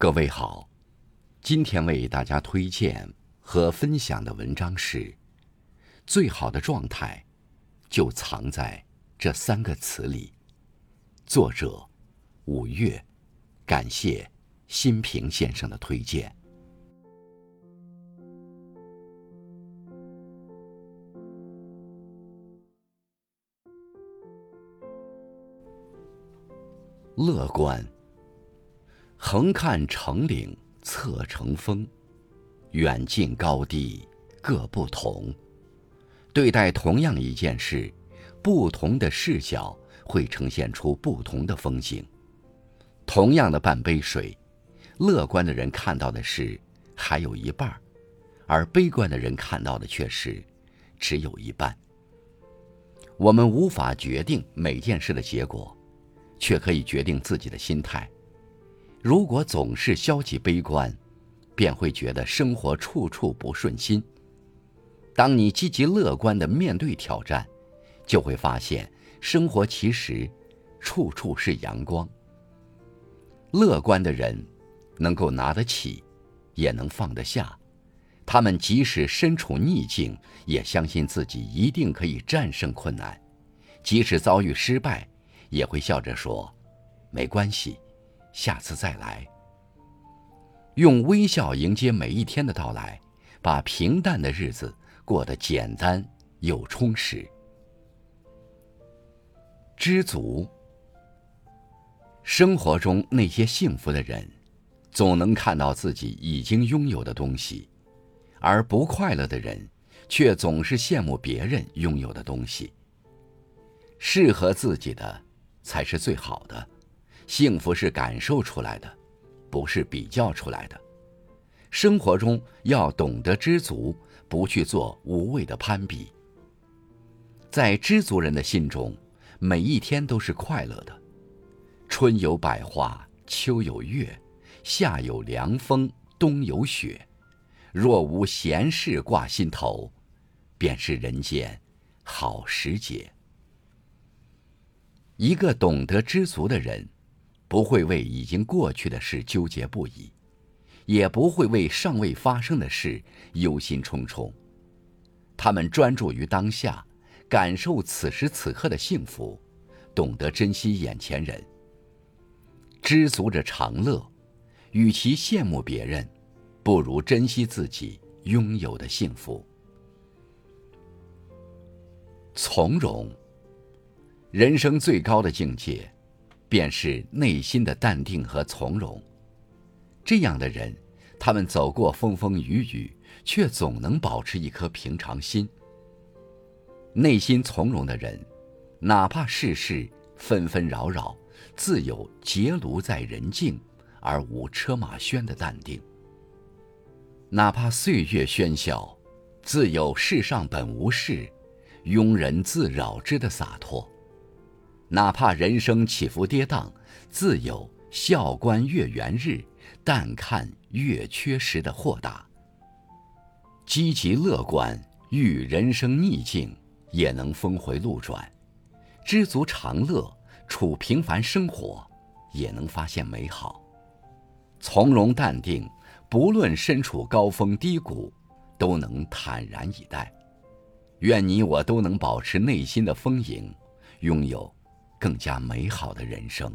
各位好，今天为大家推荐和分享的文章是：最好的状态就藏在这三个词里。作者：五月，感谢新平先生的推荐。乐观。横看成岭侧成峰，远近高低各不同。对待同样一件事，不同的视角会呈现出不同的风景。同样的半杯水，乐观的人看到的是还有一半，而悲观的人看到的却是只有一半。我们无法决定每件事的结果。却可以决定自己的心态。如果总是消极悲观，便会觉得生活处处不顺心。当你积极乐观的面对挑战，就会发现生活其实处处是阳光。乐观的人能够拿得起，也能放得下。他们即使身处逆境，也相信自己一定可以战胜困难。即使遭遇失败，也会笑着说：“没关系，下次再来。”用微笑迎接每一天的到来，把平淡的日子过得简单又充实。知足。生活中那些幸福的人，总能看到自己已经拥有的东西，而不快乐的人，却总是羡慕别人拥有的东西。适合自己的。才是最好的。幸福是感受出来的，不是比较出来的。生活中要懂得知足，不去做无谓的攀比。在知足人的心中，每一天都是快乐的。春有百花，秋有月，夏有凉风，冬有雪。若无闲事挂心头，便是人间好时节。一个懂得知足的人，不会为已经过去的事纠结不已，也不会为尚未发生的事忧心忡忡。他们专注于当下，感受此时此刻的幸福，懂得珍惜眼前人。知足者常乐，与其羡慕别人，不如珍惜自己拥有的幸福。从容。人生最高的境界，便是内心的淡定和从容。这样的人，他们走过风风雨雨，却总能保持一颗平常心。内心从容的人，哪怕世事纷纷扰扰，自有结庐在人境，而无车马喧的淡定；哪怕岁月喧嚣，自有世上本无事，庸人自扰之的洒脱。哪怕人生起伏跌宕，自有笑观月圆日，淡看月缺时的豁达。积极乐观，遇人生逆境也能峰回路转；知足常乐，处平凡生活也能发现美好。从容淡定，不论身处高峰低谷，都能坦然以待。愿你我都能保持内心的丰盈，拥有。更加美好的人生。